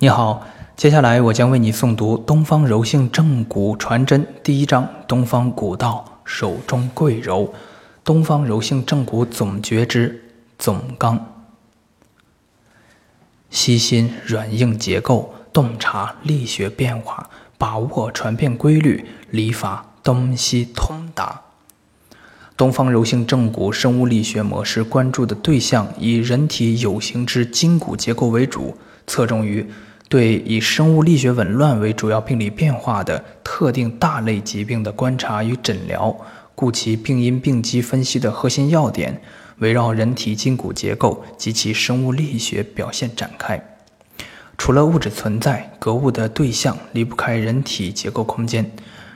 你好，接下来我将为你诵读《东方柔性正骨传真》第一章：东方古道，手中贵柔。东方柔性正骨总诀之总纲：悉心软硬结构，洞察力学变化，把握传变规律，理法东西通达。东方柔性正骨生物力学模式关注的对象以人体有形之筋骨结构为主，侧重于。对以生物力学紊乱为主要病理变化的特定大类疾病的观察与诊疗，故其病因病机分析的核心要点围绕人体筋骨结构及其生物力学表现展开。除了物质存在，格物的对象离不开人体结构空间。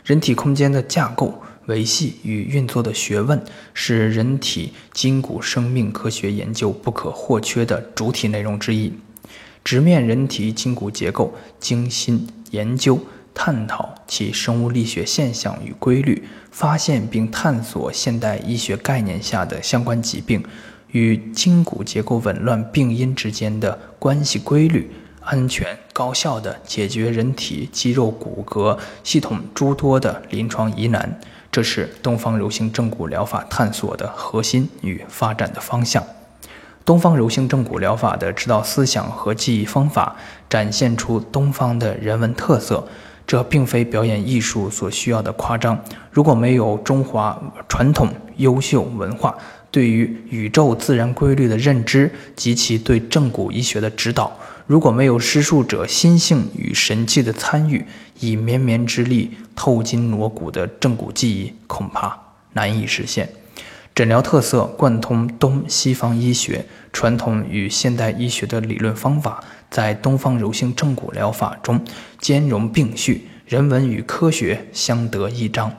人体空间的架构、维系与运作的学问，是人体筋骨生命科学研究不可或缺的主体内容之一。直面人体筋骨结构，精心研究探讨其生物力学现象与规律，发现并探索现代医学概念下的相关疾病与筋骨结构紊乱病因之间的关系规律，安全高效地解决人体肌肉骨骼系统诸多的临床疑难，这是东方柔性正骨疗法探索的核心与发展的方向。东方柔性正骨疗法的指导思想和记忆方法，展现出东方的人文特色。这并非表演艺术所需要的夸张。如果没有中华传统优秀文化对于宇宙自然规律的认知及其对正骨医学的指导，如果没有施术者心性与神气的参与，以绵绵之力透筋挪骨的正骨记忆，恐怕难以实现。诊疗特色贯通东西方医学传统与现代医学的理论方法，在东方柔性正骨疗法中兼容并蓄，人文与科学相得益彰。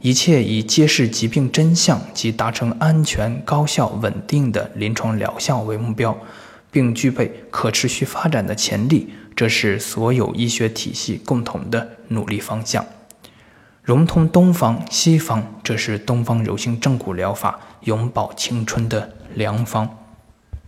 一切以揭示疾病真相及达成安全、高效、稳定的临床疗效为目标，并具备可持续发展的潜力，这是所有医学体系共同的努力方向。融通东方西方，这是东方柔性正骨疗法永葆青春的良方。